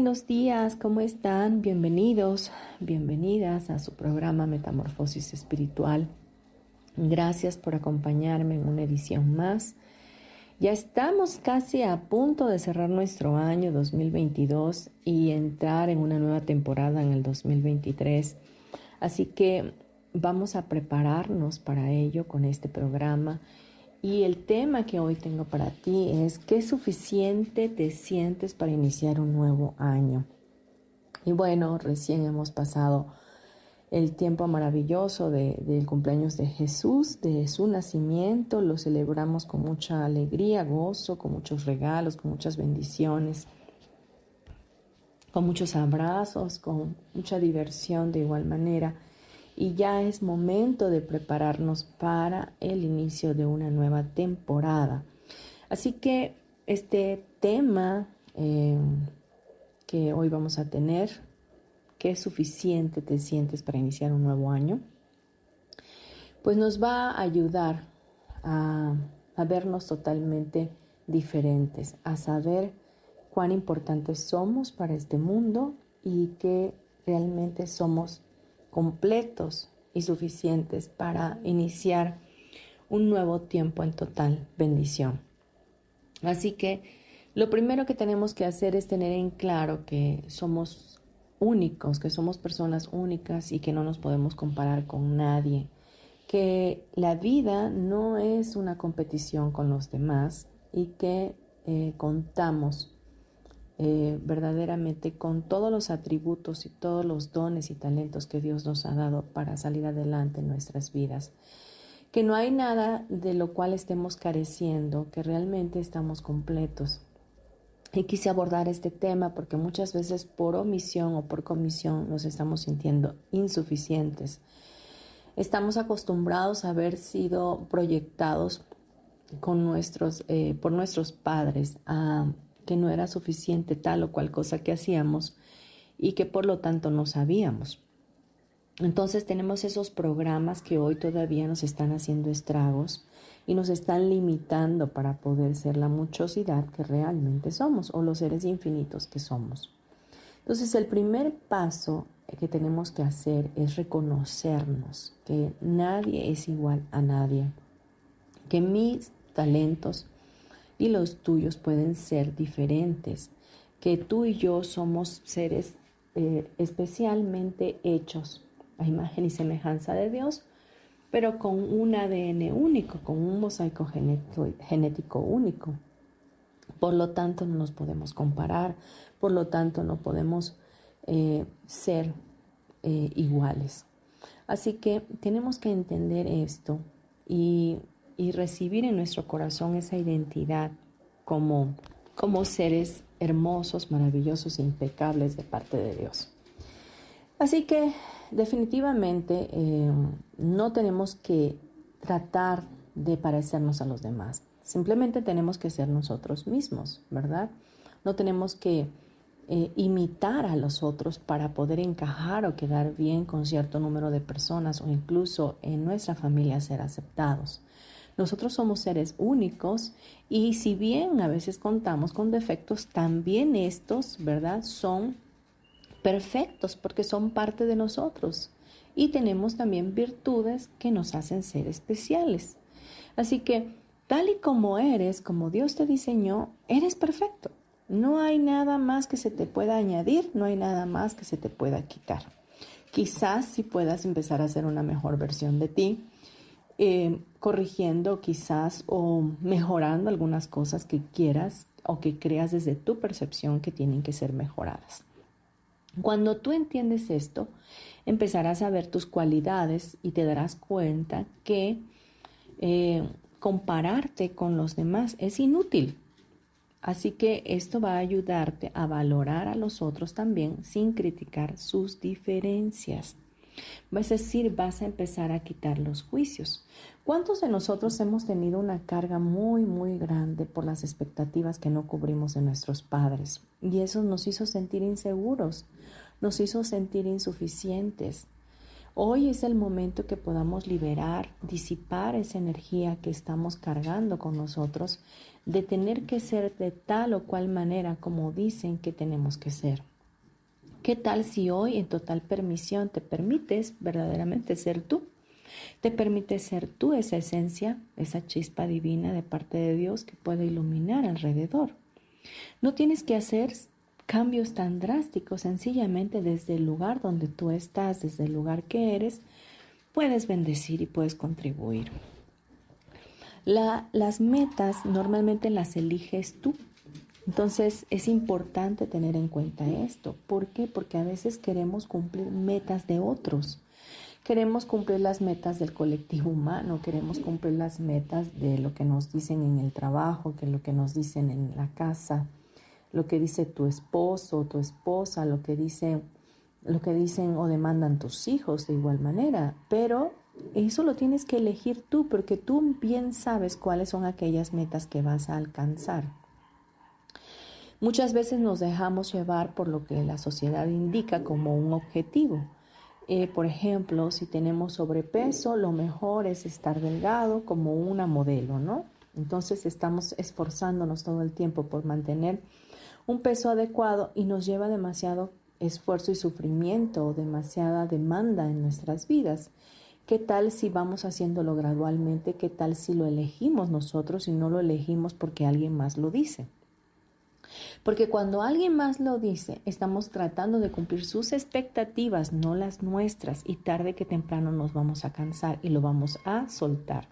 Buenos días, ¿cómo están? Bienvenidos, bienvenidas a su programa Metamorfosis Espiritual. Gracias por acompañarme en una edición más. Ya estamos casi a punto de cerrar nuestro año 2022 y entrar en una nueva temporada en el 2023. Así que vamos a prepararnos para ello con este programa y el tema que hoy tengo para ti es ¿qué suficiente te sientes para iniciar un nuevo año? Y bueno, recién hemos pasado el tiempo maravilloso del cumpleaños de Jesús, de su nacimiento, lo celebramos con mucha alegría, gozo, con muchos regalos, con muchas bendiciones, con muchos abrazos, con mucha diversión de igual manera y ya es momento de prepararnos para el inicio de una nueva temporada. Así que este tema eh, que hoy vamos a tener, ¿qué suficiente te sientes para iniciar un nuevo año? Pues nos va a ayudar a, a vernos totalmente diferentes, a saber cuán importantes somos para este mundo y que realmente somos completos y suficientes para iniciar un nuevo tiempo en total bendición. Así que lo primero que tenemos que hacer es tener en claro que somos únicos, que somos personas únicas y que no nos podemos comparar con nadie, que la vida no es una competición con los demás y que eh, contamos eh, verdaderamente con todos los atributos y todos los dones y talentos que Dios nos ha dado para salir adelante en nuestras vidas. Que no hay nada de lo cual estemos careciendo, que realmente estamos completos. Y quise abordar este tema porque muchas veces por omisión o por comisión nos estamos sintiendo insuficientes. Estamos acostumbrados a haber sido proyectados con nuestros, eh, por nuestros padres a que no era suficiente tal o cual cosa que hacíamos y que por lo tanto no sabíamos. Entonces tenemos esos programas que hoy todavía nos están haciendo estragos y nos están limitando para poder ser la muchosidad que realmente somos o los seres infinitos que somos. Entonces el primer paso que tenemos que hacer es reconocernos que nadie es igual a nadie, que mis talentos, y los tuyos pueden ser diferentes, que tú y yo somos seres eh, especialmente hechos a imagen y semejanza de Dios, pero con un ADN único, con un mosaico genético, único. Por lo tanto, no nos podemos comparar, por lo tanto, no podemos eh, ser eh, iguales. Así que tenemos que entender esto y y recibir en nuestro corazón esa identidad como, como seres hermosos, maravillosos e impecables de parte de Dios. Así que definitivamente eh, no tenemos que tratar de parecernos a los demás. Simplemente tenemos que ser nosotros mismos, ¿verdad? No tenemos que eh, imitar a los otros para poder encajar o quedar bien con cierto número de personas o incluso en nuestra familia ser aceptados. Nosotros somos seres únicos y si bien a veces contamos con defectos, también estos, ¿verdad? Son perfectos porque son parte de nosotros y tenemos también virtudes que nos hacen ser especiales. Así que tal y como eres, como Dios te diseñó, eres perfecto. No hay nada más que se te pueda añadir, no hay nada más que se te pueda quitar. Quizás si puedas empezar a hacer una mejor versión de ti, eh, corrigiendo quizás o mejorando algunas cosas que quieras o que creas desde tu percepción que tienen que ser mejoradas. Cuando tú entiendes esto, empezarás a ver tus cualidades y te darás cuenta que eh, compararte con los demás es inútil. Así que esto va a ayudarte a valorar a los otros también sin criticar sus diferencias. Es decir, vas a empezar a quitar los juicios. ¿Cuántos de nosotros hemos tenido una carga muy, muy grande por las expectativas que no cubrimos de nuestros padres? Y eso nos hizo sentir inseguros, nos hizo sentir insuficientes. Hoy es el momento que podamos liberar, disipar esa energía que estamos cargando con nosotros de tener que ser de tal o cual manera como dicen que tenemos que ser. ¿Qué tal si hoy en total permisión te permites verdaderamente ser tú? Te permites ser tú esa esencia, esa chispa divina de parte de Dios que puede iluminar alrededor. No tienes que hacer cambios tan drásticos, sencillamente desde el lugar donde tú estás, desde el lugar que eres, puedes bendecir y puedes contribuir. las metas normalmente las eliges tú. Entonces es importante tener en cuenta esto. ¿Por qué? Porque a veces queremos cumplir metas de otros. Queremos cumplir las metas del colectivo humano, queremos cumplir las metas de lo que nos dicen en el trabajo, que lo que nos dicen en la casa, lo que dice tu esposo o tu esposa, lo que dice lo que dicen o demandan tus hijos de igual manera, pero eso lo tienes que elegir tú porque tú bien sabes cuáles son aquellas metas que vas a alcanzar. Muchas veces nos dejamos llevar por lo que la sociedad indica como un objetivo. Eh, por ejemplo, si tenemos sobrepeso, lo mejor es estar delgado como una modelo, ¿no? Entonces estamos esforzándonos todo el tiempo por mantener un peso adecuado y nos lleva demasiado esfuerzo y sufrimiento, demasiada demanda en nuestras vidas. ¿Qué tal si vamos haciéndolo gradualmente? ¿Qué tal si lo elegimos nosotros y no lo elegimos porque alguien más lo dice? Porque cuando alguien más lo dice, estamos tratando de cumplir sus expectativas, no las nuestras, y tarde que temprano nos vamos a cansar y lo vamos a soltar.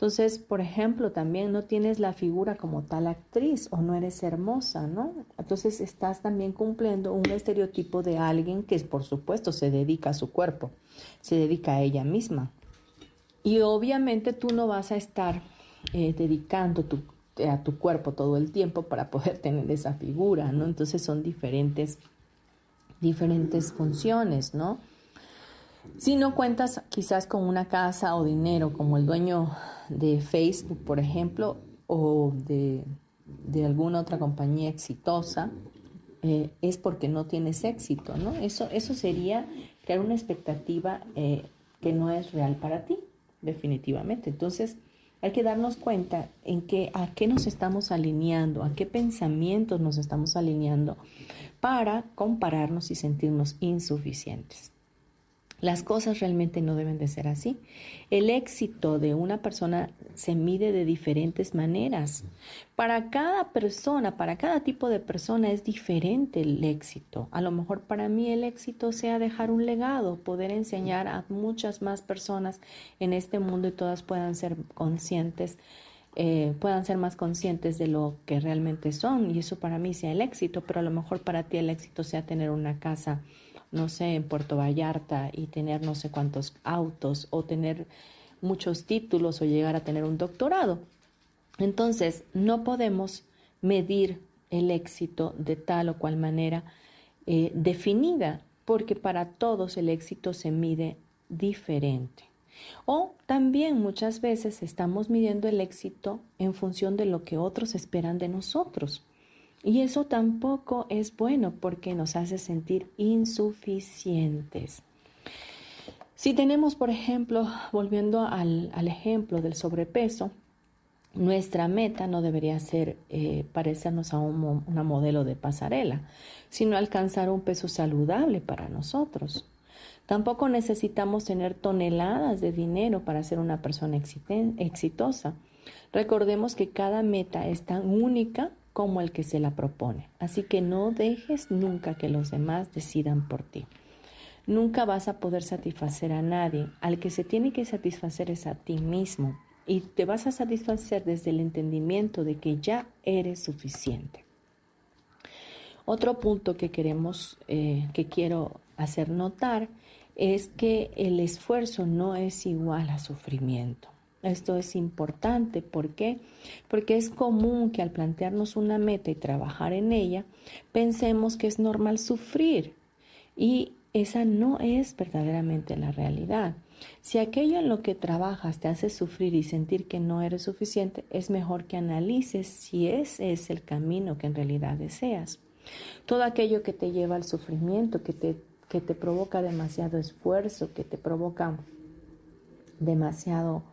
Entonces, por ejemplo, también no tienes la figura como tal actriz o no eres hermosa, ¿no? Entonces estás también cumpliendo un estereotipo de alguien que, por supuesto, se dedica a su cuerpo, se dedica a ella misma. Y obviamente tú no vas a estar eh, dedicando tu a tu cuerpo todo el tiempo para poder tener esa figura, ¿no? Entonces son diferentes, diferentes funciones, ¿no? Si no cuentas quizás con una casa o dinero como el dueño de Facebook, por ejemplo, o de, alguna otra compañía exitosa, eh, es porque no tienes éxito, ¿no? Eso, eso sería crear una expectativa eh, que no es real para ti, definitivamente. Entonces, hay que darnos cuenta en qué, a qué nos estamos alineando, a qué pensamientos nos estamos alineando para compararnos y sentirnos insuficientes. Las cosas realmente no deben de ser así. El éxito de una persona se mide de diferentes maneras. Para cada persona, para cada tipo de persona es diferente el éxito. A lo mejor para mí el éxito sea dejar un legado, poder enseñar a muchas más personas en este mundo y todas puedan ser conscientes eh, puedan ser más conscientes de lo que realmente son y eso para mí sea el éxito, pero a lo mejor para ti el éxito sea tener una casa no sé, en Puerto Vallarta y tener no sé cuántos autos o tener muchos títulos o llegar a tener un doctorado. Entonces, no podemos medir el éxito de tal o cual manera eh, definida, porque para todos el éxito se mide diferente. O también muchas veces estamos midiendo el éxito en función de lo que otros esperan de nosotros. Y eso tampoco es bueno porque nos hace sentir insuficientes. Si tenemos, por ejemplo, volviendo al, ejemplo del sobrepeso, nuestra meta no debería ser eh, parecernos a una modelo de pasarela, sino alcanzar un peso saludable para nosotros. Tampoco necesitamos tener toneladas de dinero para ser una persona exitosa. Recordemos que cada meta es tan única como el que se la propone. Así que no dejes nunca que los demás decidan por ti. Nunca vas a poder satisfacer a nadie. Al que se tiene que satisfacer es a ti mismo. Y te vas a satisfacer desde el entendimiento de que ya eres suficiente. Otro punto que queremos, eh, que quiero hacer notar, es que el esfuerzo no es igual a sufrimiento. Esto es importante, ¿por qué? Porque es común que al plantearnos una meta y trabajar en ella, pensemos que es normal sufrir y esa no es verdaderamente la realidad. Si aquello en lo que trabajas te hace sufrir y sentir que no eres suficiente, es mejor que analices si ese es el camino que en realidad deseas. Todo aquello que te lleva al sufrimiento, que te, que te provoca demasiado esfuerzo, que te provoca demasiado,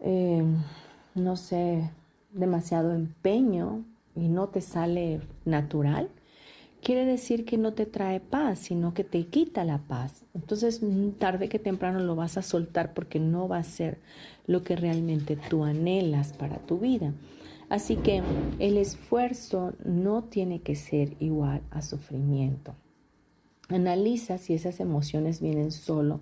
eh, no sé, demasiado empeño y no te sale natural, quiere decir que no te trae paz, sino que te quita la paz. Entonces, tarde que temprano lo vas a soltar porque no va a ser lo que realmente tú anhelas para tu vida. Así que el esfuerzo no tiene que ser igual a sufrimiento. Analiza si esas emociones vienen solo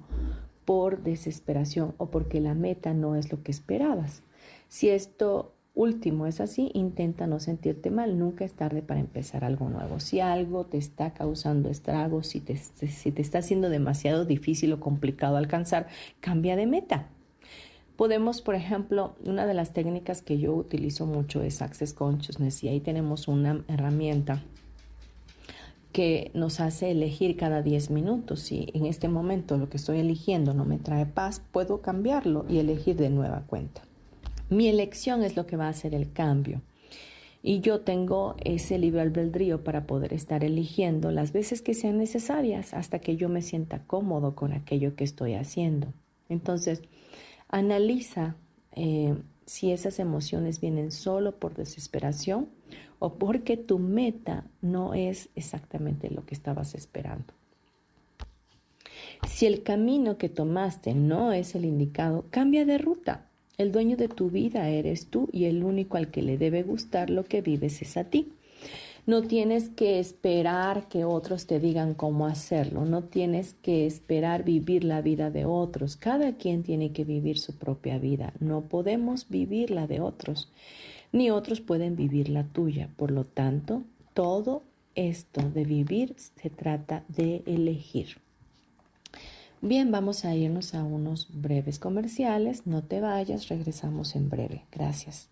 por desesperación o porque la meta no es lo que esperabas. Si esto último es así, intenta no sentirte mal, nunca es tarde para empezar algo nuevo. Si algo te está causando estragos, si te, si te está haciendo demasiado difícil o complicado alcanzar, cambia de meta. Podemos, por ejemplo, una de las técnicas que yo utilizo mucho es Access Consciousness y ahí tenemos una herramienta que nos hace elegir cada 10 minutos. Si en este momento lo que estoy eligiendo no me trae paz, puedo cambiarlo y elegir de nueva cuenta. Mi elección es lo que va a hacer el cambio. Y yo tengo ese libre albedrío para poder estar eligiendo las veces que sean necesarias hasta que yo me sienta cómodo con aquello que estoy haciendo. Entonces, Analiza eh, si esas emociones vienen solo por desesperación o porque tu meta no es exactamente lo que estabas esperando. Si el camino que tomaste no es el indicado, cambia de ruta. El dueño de tu vida eres tú y el único al que le debe gustar lo que vives es a ti. No tienes que esperar que otros te digan cómo hacerlo, no tienes que esperar vivir la vida de otros. Cada quien tiene que vivir su propia vida. No podemos vivir la de otros, ni otros pueden vivir la tuya. Por lo tanto, todo esto de vivir se trata de elegir. Bien, vamos a irnos a unos breves comerciales. No te vayas, regresamos en breve. Gracias.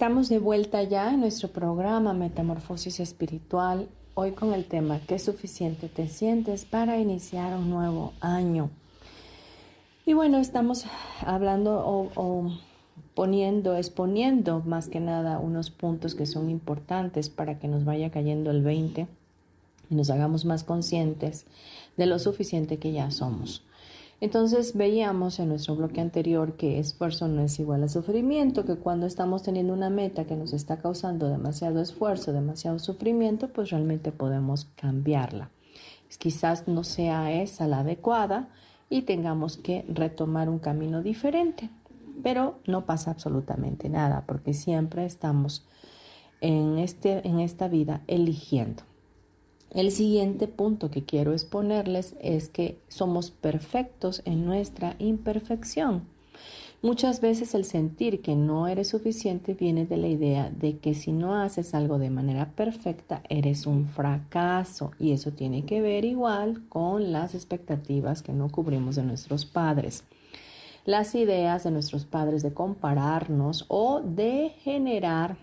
Estamos de vuelta ya en nuestro programa Metamorfosis Espiritual, hoy con el tema ¿Qué suficiente te sientes para iniciar un nuevo año? Y bueno, estamos hablando o, poniendo, exponiendo más que nada unos puntos que son importantes para que nos vaya cayendo el 20 y nos hagamos más conscientes de lo suficiente que ya somos. Entonces veíamos en nuestro bloque anterior que esfuerzo no es igual a sufrimiento, que cuando estamos teniendo una meta que nos está causando demasiado esfuerzo, demasiado sufrimiento, pues realmente podemos cambiarla. Quizás no sea esa la adecuada y tengamos que retomar un camino diferente, pero no pasa absolutamente nada porque siempre estamos en, este, en esta vida eligiendo. El siguiente punto que quiero exponerles es que somos perfectos en nuestra imperfección. Muchas veces el sentir que no eres suficiente viene de la idea de que si no haces algo de manera perfecta eres un fracaso y eso tiene que ver igual con las expectativas que no cubrimos de nuestros padres. Las ideas de nuestros padres de compararnos o de generar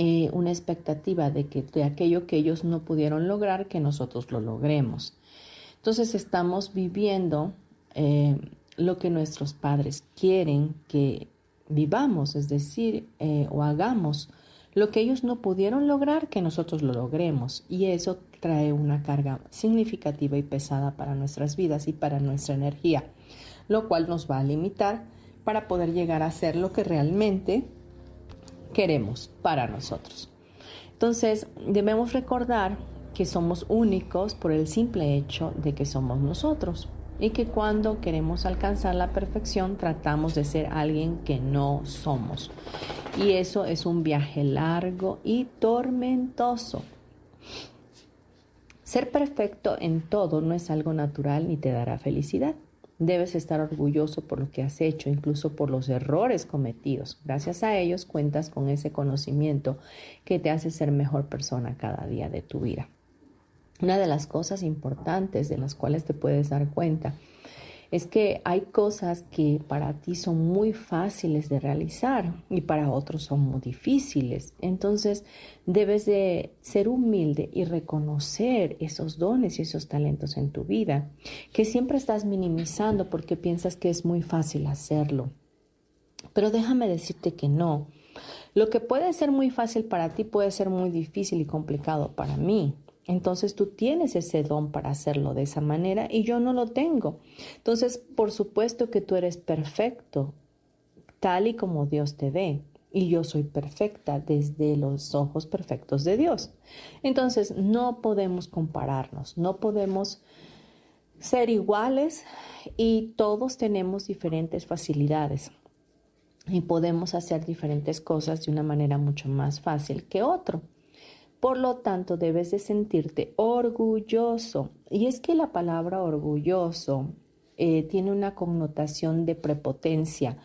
eh, una expectativa de que de aquello que ellos no pudieron lograr, que nosotros lo logremos. Entonces estamos viviendo eh, lo que nuestros padres quieren que vivamos, es decir, eh, o hagamos lo que ellos no pudieron lograr, que nosotros lo logremos. Y eso trae una carga significativa y pesada para nuestras vidas y para nuestra energía, lo cual nos va a limitar para poder llegar a ser lo que realmente queremos para nosotros. Entonces, debemos recordar que somos únicos por el simple hecho de que somos nosotros y que cuando queremos alcanzar la perfección tratamos de ser alguien que no somos. Y eso es un viaje largo y tormentoso. Ser perfecto en todo no es algo natural ni te dará felicidad. Debes estar orgulloso por lo que has hecho, incluso por los errores cometidos. Gracias a ellos cuentas con ese conocimiento que te hace ser mejor persona cada día de tu vida. Una de las cosas importantes de las cuales te puedes dar cuenta es que hay cosas que para ti son muy fáciles de realizar y para otros son muy difíciles. Entonces debes de ser humilde y reconocer esos dones y esos talentos en tu vida, que siempre estás minimizando porque piensas que es muy fácil hacerlo. Pero déjame decirte que no. Lo que puede ser muy fácil para ti puede ser muy difícil y complicado para mí. Entonces tú tienes ese don para hacerlo de esa manera y yo no lo tengo. Entonces, por supuesto que tú eres perfecto, tal y como Dios te ve. Y yo soy perfecta desde los ojos perfectos de Dios. Entonces, no podemos compararnos, no podemos ser iguales y todos tenemos diferentes facilidades y podemos hacer diferentes cosas de una manera mucho más fácil que otro. Por lo tanto, debes de sentirte orgulloso. Y es que la palabra orgulloso eh, tiene una connotación de prepotencia,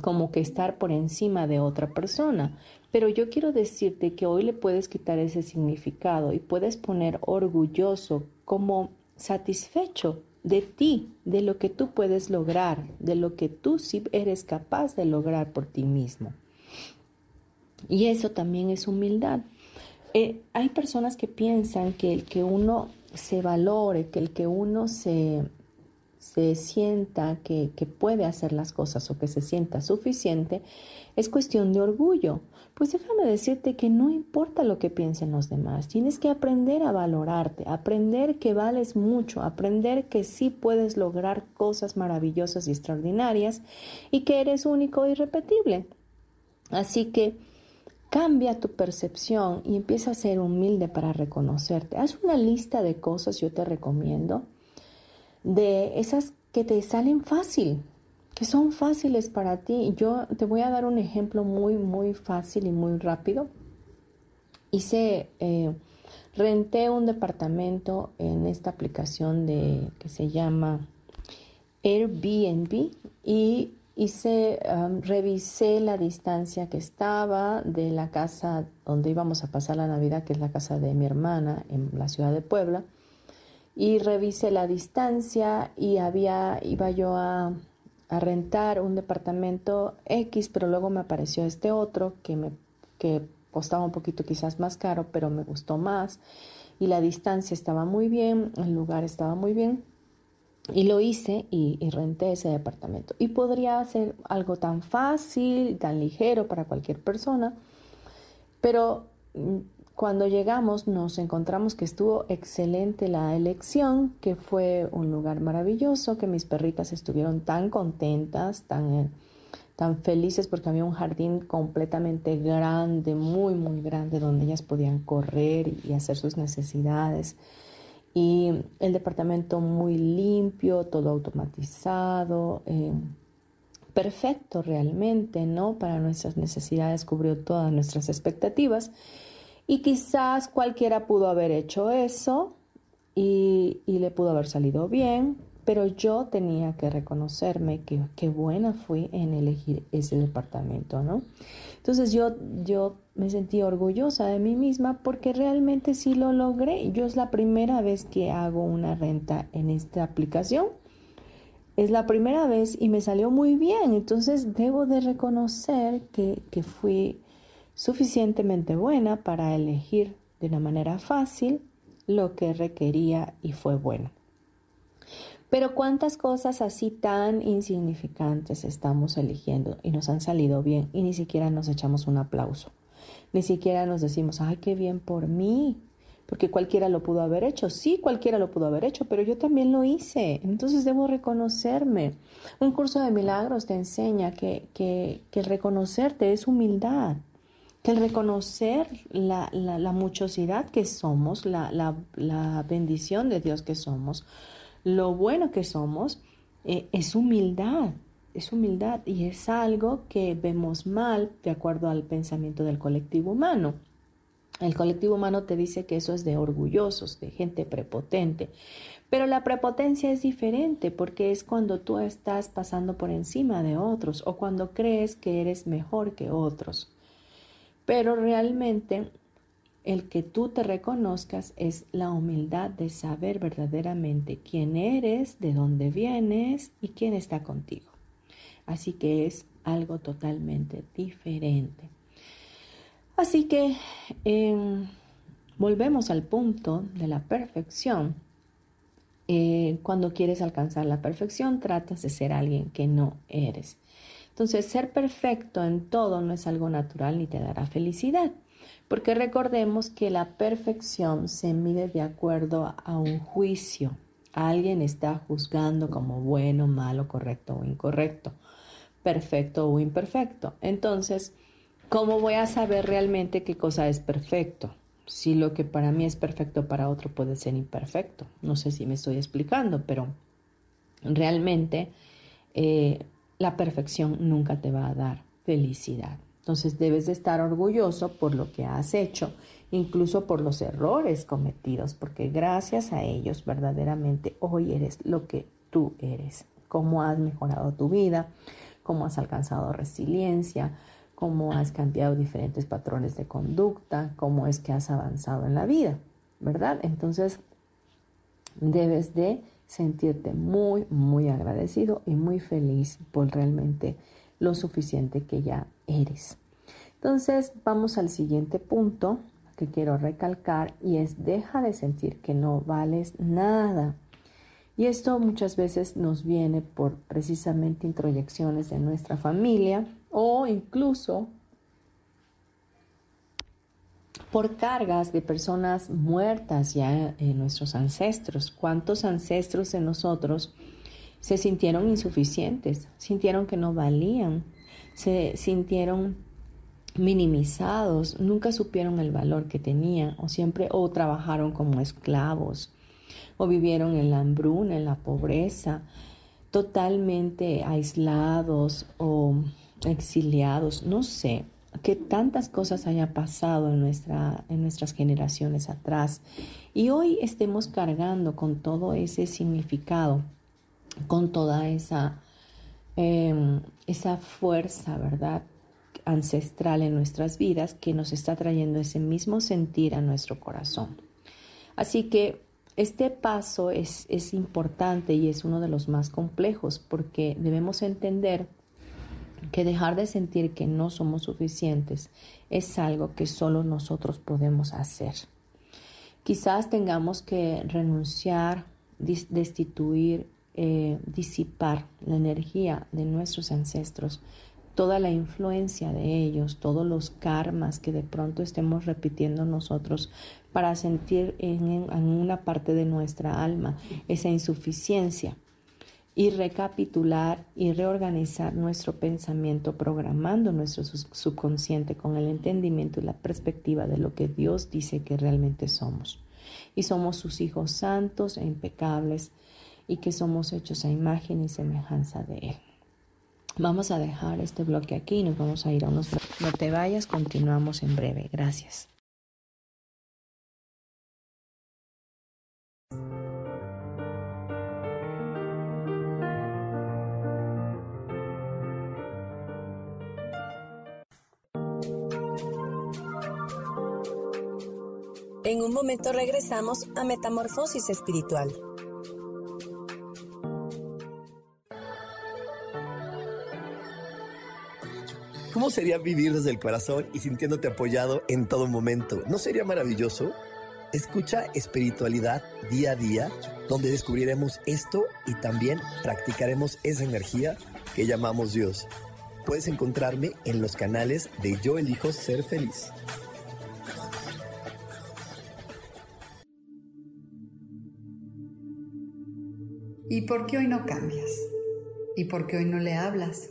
como que estar por encima de otra persona. Pero yo quiero decirte que hoy le puedes quitar ese significado y puedes poner orgulloso como satisfecho de ti, de lo que tú puedes lograr, de lo que tú sí eres capaz de lograr por ti mismo. Y eso también es humildad. Eh, hay personas que piensan que el que uno se valore, que el que uno se, se sienta que, que, puede hacer las cosas o que se sienta suficiente, es cuestión de orgullo. Pues déjame decirte que no importa lo que piensen los demás, tienes que aprender a valorarte, aprender que vales mucho, aprender que sí puedes lograr cosas maravillosas y extraordinarias y que eres único y repetible. Así que Cambia tu percepción y empieza a ser humilde para reconocerte. Haz una lista de cosas, yo te recomiendo, de esas que te salen fácil, que son fáciles para ti. Yo te voy a dar un ejemplo muy, muy fácil y muy rápido. Hice, eh, renté un departamento en esta aplicación de, que se llama Airbnb y Hice, revisé la distancia que estaba de la casa donde íbamos a pasar la Navidad, que es la casa de mi hermana en la ciudad de Puebla, y revisé la distancia y había, iba yo a, a rentar un departamento X, pero luego me apareció este otro que me que costaba un poquito quizás más caro, pero me gustó más y la distancia estaba muy bien, el lugar estaba muy bien Y lo hice y, renté ese departamento. Y podría ser algo tan fácil, tan ligero para cualquier persona, pero mm, cuando llegamos nos encontramos que estuvo excelente la elección, que fue un lugar maravilloso, que mis perritas estuvieron tan contentas, tan, eh, tan felices porque había un jardín completamente grande, muy, muy grande, donde ellas podían correr y hacer sus necesidades y el departamento muy limpio, todo automatizado, eh, perfecto realmente, ¿no? Para nuestras necesidades cubrió todas nuestras expectativas y quizás cualquiera pudo haber hecho eso y, y le pudo haber salido bien, pero yo tenía que reconocerme que qué buena fui en elegir ese departamento, ¿no? Entonces yo, yo me sentí orgullosa de mí misma porque realmente sí lo logré. Yo es la primera vez que hago una renta en esta aplicación. Es la primera vez y me salió muy bien. Entonces debo de reconocer que, que fui suficientemente buena para elegir de una manera fácil lo que requería y fue bueno. Pero cuántas cosas así tan insignificantes estamos eligiendo y nos han salido bien y ni siquiera nos echamos un aplauso. Ni siquiera nos decimos, ay, qué bien por mí, porque cualquiera lo pudo haber hecho. Sí, cualquiera lo pudo haber hecho, pero yo también lo hice. Entonces debo reconocerme. Un curso de milagros te enseña que, que, que el reconocerte es humildad, que el reconocer la, la, muchosidad que somos, la, la bendición de Dios que somos, lo bueno que somos eh, es humildad, es humildad y es algo que vemos mal de acuerdo al pensamiento del colectivo humano. El colectivo humano te dice que eso es de orgullosos, de gente prepotente. Pero la prepotencia es diferente porque es cuando tú estás pasando por encima de otros o cuando crees que eres mejor que otros. Pero realmente el que tú te reconozcas es la humildad de saber verdaderamente quién eres, de dónde vienes y quién está contigo. Así que es algo totalmente diferente. Así que em, volvemos al punto de la perfección. Eh, cuando quieres alcanzar la perfección, tratas de ser alguien que no eres. Entonces, ser perfecto en todo no es algo natural ni te dará felicidad porque recordemos que la perfección se mide de acuerdo a un juicio. Alguien está juzgando como bueno, malo, correcto o incorrecto, perfecto o imperfecto. Entonces, ¿cómo voy a saber realmente qué cosa es perfecto? Si lo que para mí es perfecto para otro puede ser imperfecto. No sé si me estoy explicando, pero realmente eh, la perfección nunca te va a dar felicidad. Entonces debes de estar orgulloso por lo que has hecho, incluso por los errores cometidos, porque gracias a ellos verdaderamente hoy eres lo que tú eres, cómo has mejorado tu vida, cómo has alcanzado resiliencia, cómo has cambiado diferentes patrones de conducta, cómo es que has avanzado en la vida, ¿verdad? Entonces debes de sentirte muy, muy agradecido y muy feliz por realmente lo suficiente que ya eres. Entonces vamos al siguiente punto que quiero recalcar y es deja de sentir que no vales nada. Y esto muchas veces nos viene por precisamente introyecciones de nuestra familia o incluso por cargas de personas muertas ya en nuestros ancestros. ¿Cuántos ancestros de nosotros se sintieron insuficientes, sintieron que no valían, se sintieron minimizados, nunca supieron el valor que tenían o siempre o trabajaron como esclavos o vivieron en la hambruna, en la pobreza, totalmente aislados o exiliados, no sé, que tantas cosas haya pasado en, nuestra, en nuestras generaciones atrás. Y hoy estemos cargando con todo ese significado con toda esa, em, esa fuerza, ¿verdad? ancestral en nuestras vidas que nos está trayendo ese mismo sentir a nuestro corazón. Así que este paso es, es importante y es uno de los más complejos porque debemos entender que dejar de sentir que no somos suficientes es algo que solo nosotros podemos hacer. Quizás tengamos que renunciar, destituir eh, disipar la energía de nuestros ancestros, toda la influencia de ellos, todos los karmas que de pronto estemos repitiendo nosotros para sentir en, una parte de nuestra alma esa insuficiencia y recapitular y reorganizar nuestro pensamiento, programando nuestro subconsciente con el entendimiento y la perspectiva de lo que Dios dice que realmente somos. Y somos sus hijos santos e impecables y que somos hechos a imagen y semejanza de Él. Vamos a dejar este bloque aquí y nos vamos a ir a unos... No te vayas, continuamos en breve. Gracias. En un momento regresamos a Metamorfosis Espiritual. ¿Cómo sería vivir desde el corazón y sintiéndote apoyado en todo momento? ¿No sería maravilloso? Escucha espiritualidad día a día, donde descubriremos esto y también practicaremos esa energía que llamamos Dios. Puedes encontrarme en los canales de Yo elijo ser feliz. ¿Y por qué hoy no cambias? ¿Y por qué hoy no le hablas?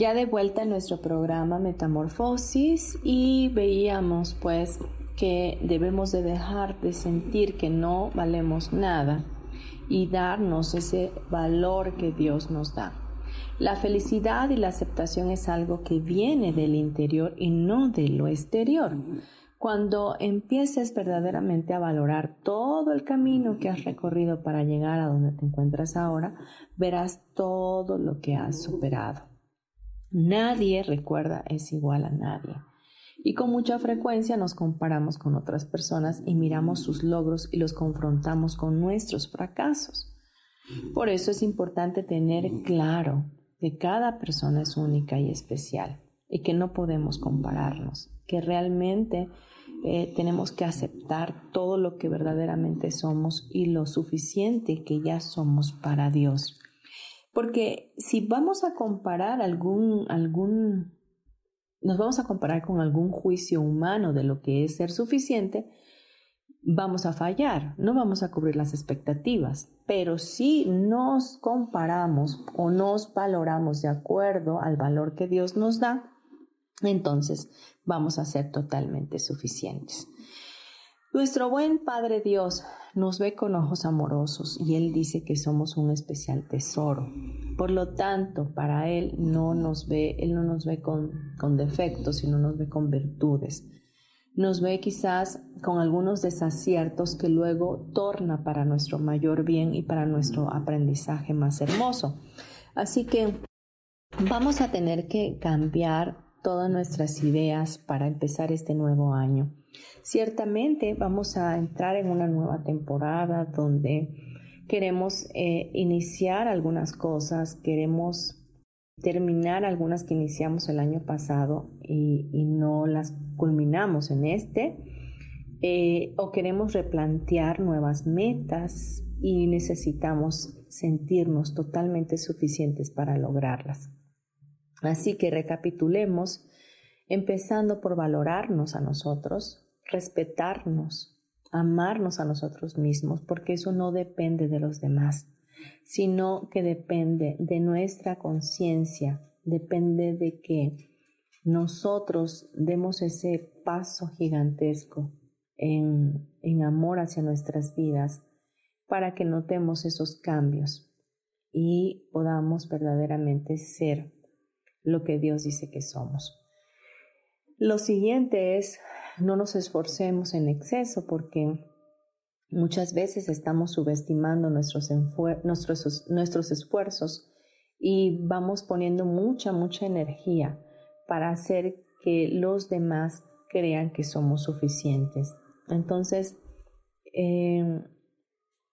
Ya de vuelta en nuestro programa Metamorfosis y veíamos pues que debemos de dejar de sentir que no valemos nada y darnos ese valor que Dios nos da. La felicidad y la aceptación es algo que viene del interior y no de lo exterior. Cuando empieces verdaderamente a valorar todo el camino que has recorrido para llegar a donde te encuentras ahora, verás todo lo que has superado. Nadie, recuerda, es igual a nadie. Y con mucha frecuencia nos comparamos con otras personas y miramos sus logros y los confrontamos con nuestros fracasos. Por eso es importante tener claro que cada persona es única y especial y que no podemos compararnos, que realmente eh, tenemos que aceptar todo lo que verdaderamente somos y lo suficiente que ya somos para Dios. Porque si vamos a comparar algún, algún, nos vamos a comparar con algún juicio humano de lo que es ser suficiente, vamos a fallar, no vamos a cubrir las expectativas. Pero si nos comparamos o nos valoramos de acuerdo al valor que Dios nos da, entonces vamos a ser totalmente suficientes. Nuestro buen Padre Dios nos ve con ojos amorosos y Él dice que somos un especial tesoro. Por lo tanto, para Él no nos ve, Él no nos ve con, con defectos, sino nos ve con virtudes nos ve quizás con algunos desaciertos que luego torna para nuestro mayor bien y para nuestro aprendizaje más hermoso. Así que vamos a tener que cambiar todas nuestras ideas para empezar este nuevo año. Ciertamente vamos a entrar en una nueva temporada donde queremos eh, iniciar algunas cosas, queremos terminar algunas que iniciamos el año pasado y, no las culminamos en este. eh, o queremos replantear nuevas metas y necesitamos sentirnos totalmente suficientes para lograrlas. Así que recapitulemos, empezando por valorarnos a nosotros, respetarnos, amarnos a nosotros mismos, porque eso no depende de los demás, sino que depende de nuestra conciencia, depende de que nosotros demos ese paso gigantesco en, en amor hacia nuestras vidas para que notemos esos cambios y podamos verdaderamente ser lo que Dios dice que somos. Lo siguiente es, no nos esforcemos en exceso porque muchas veces estamos subestimando nuestros, nuestros, nuestros esfuerzos y vamos poniendo mucha, mucha energía para hacer que los demás crean que somos suficientes. Entonces, eh,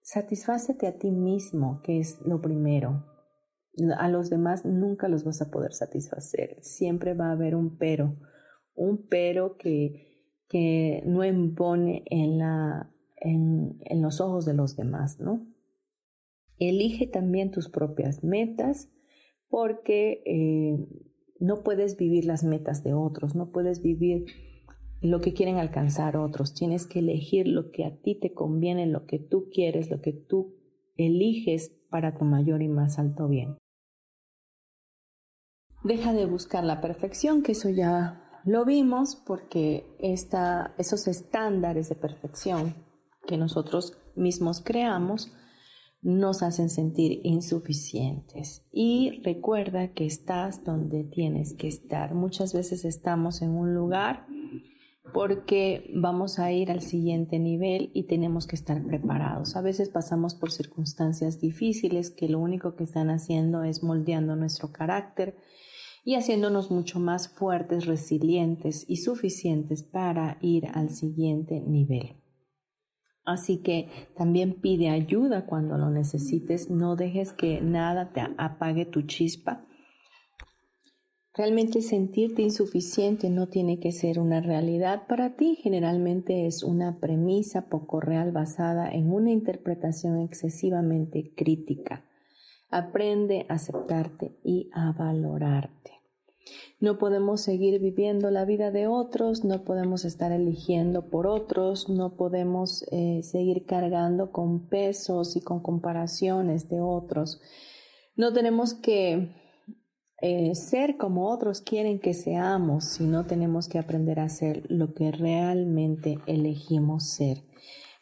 satisfácete a ti mismo, que es lo primero. A los demás nunca los vas a poder satisfacer. Siempre va a haber un pero, un pero que, que no impone en, la, en, en los ojos de los demás, ¿no? Elige también tus propias metas porque eh, no puedes vivir las metas de otros, no puedes vivir lo que quieren alcanzar otros. Tienes que elegir lo que a ti te conviene, lo que tú quieres, lo que tú eliges para tu mayor y más alto bien. Deja de buscar la perfección, que eso ya lo vimos, porque esos estándares de perfección que nosotros mismos creamos nos hacen sentir insuficientes. Y recuerda que estás donde tienes que estar. Muchas veces estamos en un lugar porque vamos a ir al siguiente nivel y tenemos que estar preparados. A veces pasamos por circunstancias difíciles que lo único que están haciendo es moldeando nuestro carácter y haciéndonos mucho más fuertes, resilientes y suficientes para ir al siguiente nivel. Así que también pide ayuda cuando lo necesites, no dejes que nada te apague tu chispa Realmente sentirte insuficiente no tiene que ser una realidad para ti, generalmente es una premisa poco real basada en una interpretación excesivamente crítica. Aprende a aceptarte y a valorarte. No podemos seguir viviendo la vida de otros, no podemos estar eligiendo por otros, no podemos eh, seguir cargando con pesos y con comparaciones de otros. No tenemos que eh, ser como otros quieren que seamos, si no tenemos que aprender a ser lo que realmente elegimos ser,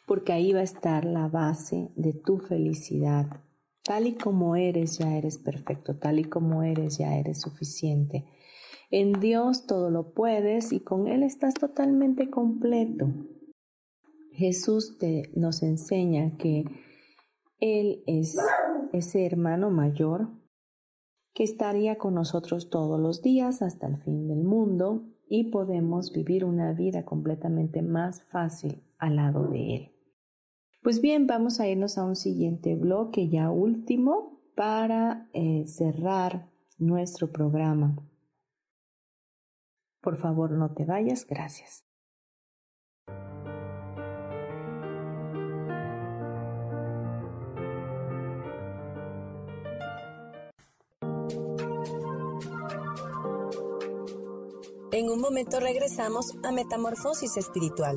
porque ahí va a estar la base de tu felicidad. Tal y como eres ya eres perfecto, tal y como eres ya eres suficiente. En Dios todo lo puedes y con Él estás totalmente completo. Jesús te, nos enseña que Él es ese hermano mayor que estaría con nosotros todos los días hasta el fin del mundo y podemos vivir una vida completamente más fácil al lado de Él. Pues bien, vamos a irnos a un siguiente bloque ya último para eh, cerrar nuestro programa. Por favor, no te vayas, gracias. En un momento regresamos a Metamorfosis Espiritual.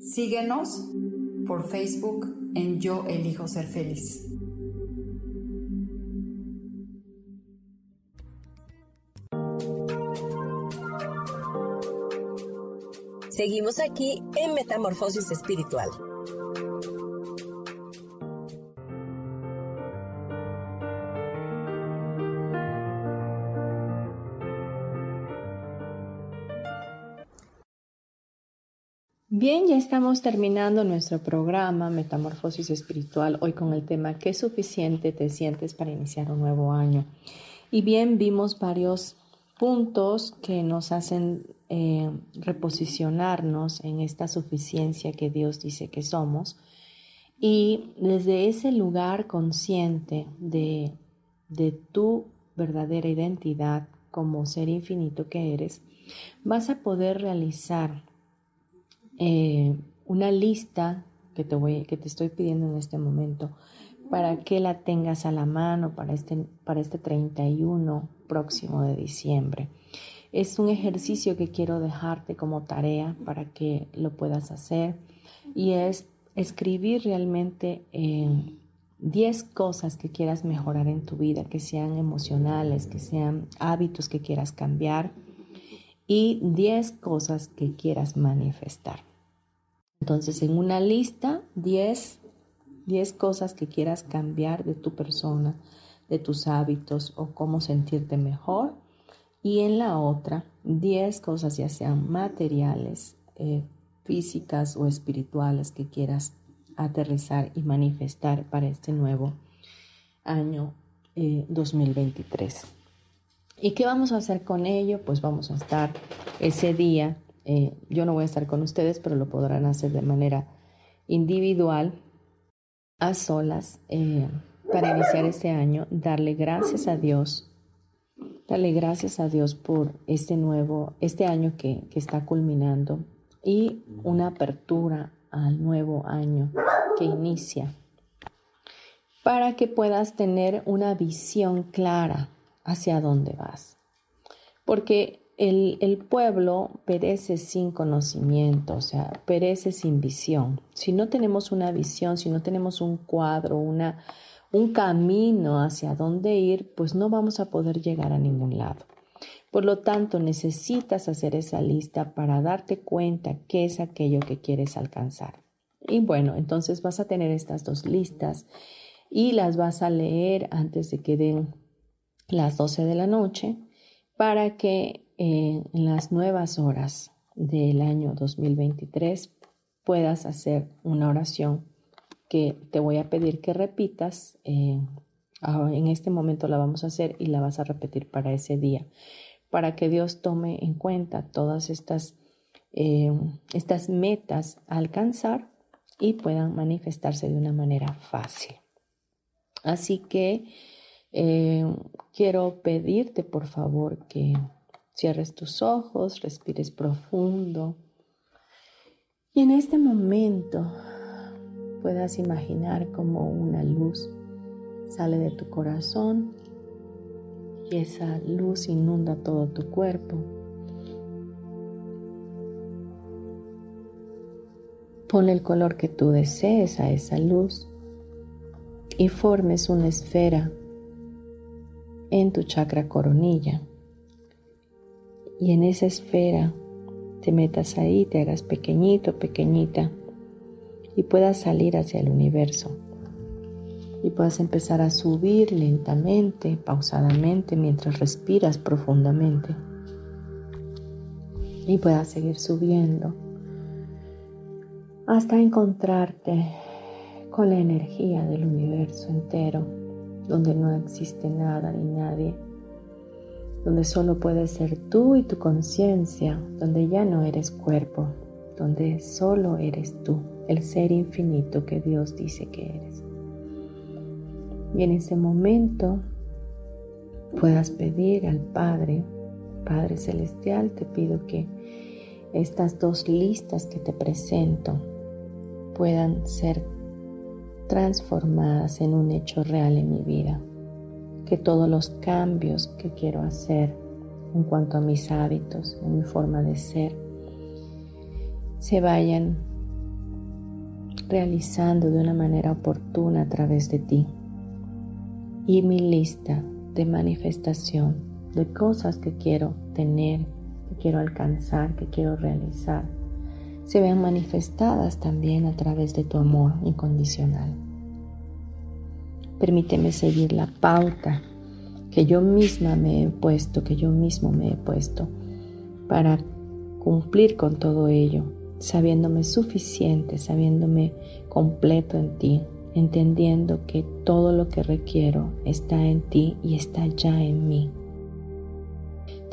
Síguenos por Facebook en Yo Elijo Ser Feliz. Seguimos aquí en Metamorfosis Espiritual. Bien, ya estamos terminando nuestro programa Metamorfosis Espiritual, hoy con el tema ¿Qué suficiente te sientes para iniciar un nuevo año? Y bien, vimos varios puntos que nos hacen eh, reposicionarnos en esta suficiencia que Dios dice que somos. Y desde ese lugar consciente de, de tu verdadera identidad como ser infinito que eres, vas a poder realizar eh, una lista que te, voy, que te estoy pidiendo en este momento para que la tengas a la mano para este, para este 31 próximo de diciembre. Es un ejercicio que quiero dejarte como tarea para que lo puedas hacer y es escribir realmente 10 eh, cosas que quieras mejorar en tu vida, que sean emocionales, que sean hábitos que quieras cambiar y 10 cosas que quieras manifestar. Entonces, en una lista, 10, 10 cosas que quieras cambiar de tu persona, de tus hábitos o cómo sentirte mejor. Y en la otra, 10 cosas ya sean materiales, eh, físicas o espirituales que quieras aterrizar y manifestar para este nuevo año 2023. ¿Y qué vamos a hacer con ello? Pues vamos a estar ese día, eh, yo no voy a estar con ustedes, pero lo podrán hacer de manera individual, a solas, eh, para iniciar este año, darle gracias a Dios, darle gracias a Dios por este nuevo, este año que, que está culminando y una apertura al nuevo año que inicia para que puedas tener una visión clara hacia dónde vas. Porque el, el, pueblo perece sin conocimiento, o sea, perece sin visión. Si no tenemos una visión, si no tenemos un cuadro, una, un camino hacia dónde ir, pues no vamos a poder llegar a ningún lado. Por lo tanto, necesitas hacer esa lista para darte cuenta qué es aquello que quieres alcanzar. Y bueno, entonces vas a tener estas dos listas y las vas a leer antes de que den las 12 de la noche para que eh, en las nuevas horas del año 2023 puedas hacer una oración que te voy a pedir que repitas. Eh, en este momento la vamos a hacer y la vas a repetir para ese día, para que Dios tome en cuenta todas estas, eh, estas metas a alcanzar y puedan manifestarse de una manera fácil. Así que eh, quiero pedirte por favor que cierres tus ojos, respires profundo y en este momento puedas imaginar como una luz sale de tu corazón y esa luz inunda todo tu cuerpo. Pon el color que tú desees a esa luz y formes una esfera en tu chakra coronilla. Y en esa esfera te metas ahí, te hagas pequeñito, pequeñita y puedas salir hacia el universo. Y puedas empezar a subir lentamente, pausadamente, mientras respiras profundamente. Y puedas seguir subiendo hasta encontrarte con la energía del universo entero donde no existe nada ni nadie, donde solo puedes ser tú y tu conciencia, donde ya no eres cuerpo, donde solo eres tú, el ser infinito que Dios dice que eres. Y en ese momento puedas pedir al Padre, Padre Celestial, te pido que estas dos listas que te presento puedan ser transformadas en un hecho real en mi vida. Que todos los cambios que quiero hacer en cuanto a mis hábitos, en mi forma de ser, se vayan realizando de una manera oportuna a través de ti. Y mi lista de manifestación de cosas que quiero tener, que quiero alcanzar, que quiero realizar, se vean manifestadas también a través de tu amor incondicional. Permíteme seguir la pauta que yo misma me he puesto, que yo mismo me he puesto para cumplir con todo ello, sabiéndome suficiente, sabiéndome completo en ti, entendiendo que todo lo que requiero está en ti y está ya en mí.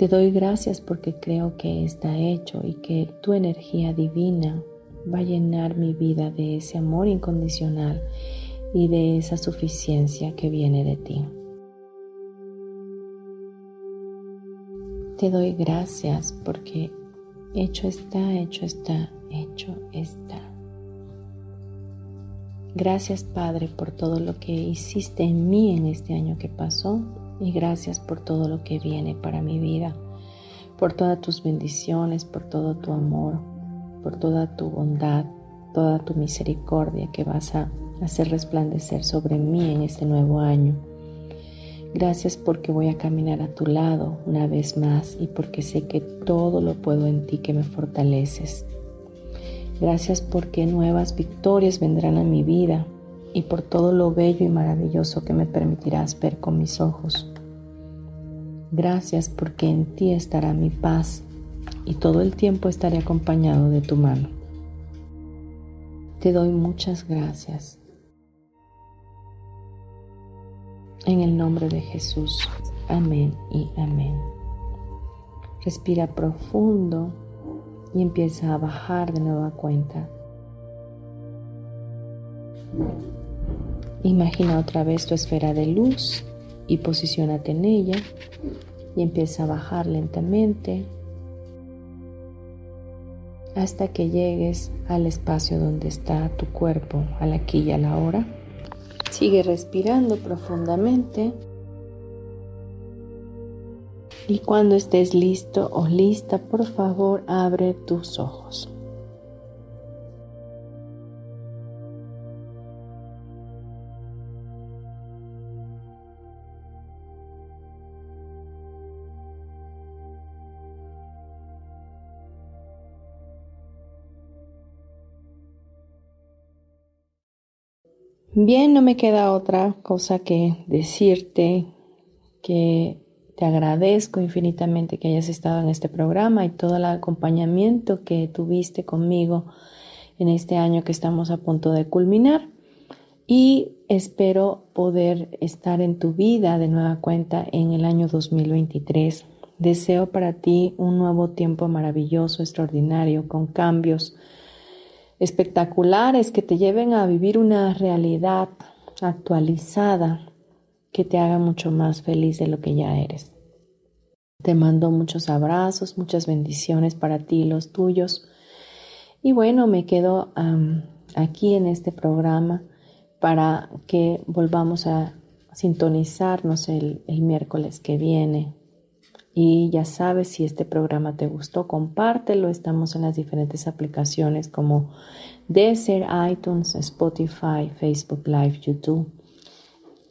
Te doy gracias porque creo que está hecho y que tu energía divina va a llenar mi vida de ese amor incondicional y de esa suficiencia que viene de ti. Te doy gracias porque hecho está, hecho está, hecho está. Gracias Padre por todo lo que hiciste en mí en este año que pasó y gracias por todo lo que viene para mi vida, por todas tus bendiciones, por todo tu amor, por toda tu bondad, toda tu misericordia que vas a hacer resplandecer sobre mí en este nuevo año. Gracias porque voy a caminar a tu lado una vez más y porque sé que todo lo puedo en ti que me fortaleces. Gracias porque nuevas victorias vendrán a mi vida y por todo lo bello y maravilloso que me permitirás ver con mis ojos. Gracias porque en ti estará mi paz y todo el tiempo estaré acompañado de tu mano. Te doy muchas gracias En el nombre de Jesús. Amén y amén. Respira profundo y empieza a bajar de nueva cuenta. Imagina otra vez tu esfera de luz y posicionate en ella y empieza a bajar lentamente hasta que llegues al espacio donde está tu cuerpo, a la aquí y a la hora. Sigue respirando profundamente. Y cuando estés listo o lista, por favor, abre tus ojos. Bien, no me queda otra cosa que decirte que te agradezco infinitamente que hayas estado en este programa y todo el acompañamiento que tuviste conmigo en este año que estamos a punto de culminar y espero poder estar en tu vida de nueva cuenta en el año 2023. Deseo para ti un nuevo tiempo maravilloso, extraordinario, con cambios espectaculares que te lleven a vivir una realidad actualizada que te haga mucho más feliz de lo que ya eres. Te mando muchos abrazos, muchas bendiciones para ti y los tuyos. Y bueno, me quedo aquí en este programa para que volvamos a sintonizarnos el, el miércoles que viene y ya sabes, si este programa te gustó, compártelo. Estamos en las diferentes aplicaciones como Deezer, iTunes, Spotify, Facebook Live, YouTube.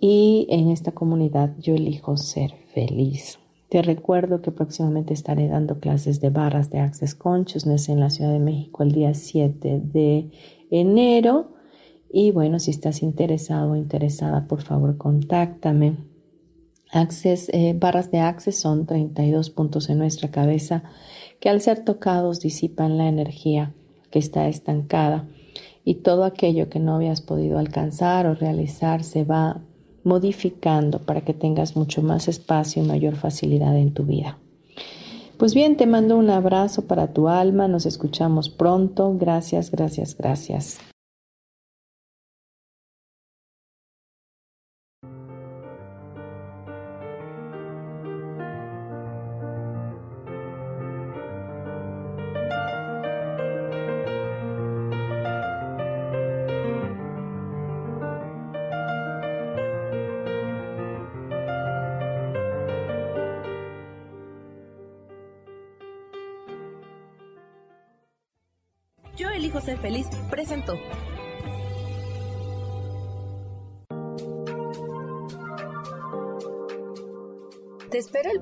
Y en esta comunidad yo elijo ser feliz. Te recuerdo que próximamente estaré dando clases de barras de Access Consciousness en la Ciudad de México el día 7 de enero. Y bueno, si estás interesado o interesada, por favor, contáctame Access, eh, barras de Access son 32 puntos en nuestra cabeza que al ser tocados disipan la energía que está estancada y todo aquello que no habías podido alcanzar o realizar se va modificando para que tengas mucho más espacio y mayor facilidad en tu vida. Pues bien, te mando un abrazo para tu alma, nos escuchamos pronto, gracias, gracias, gracias.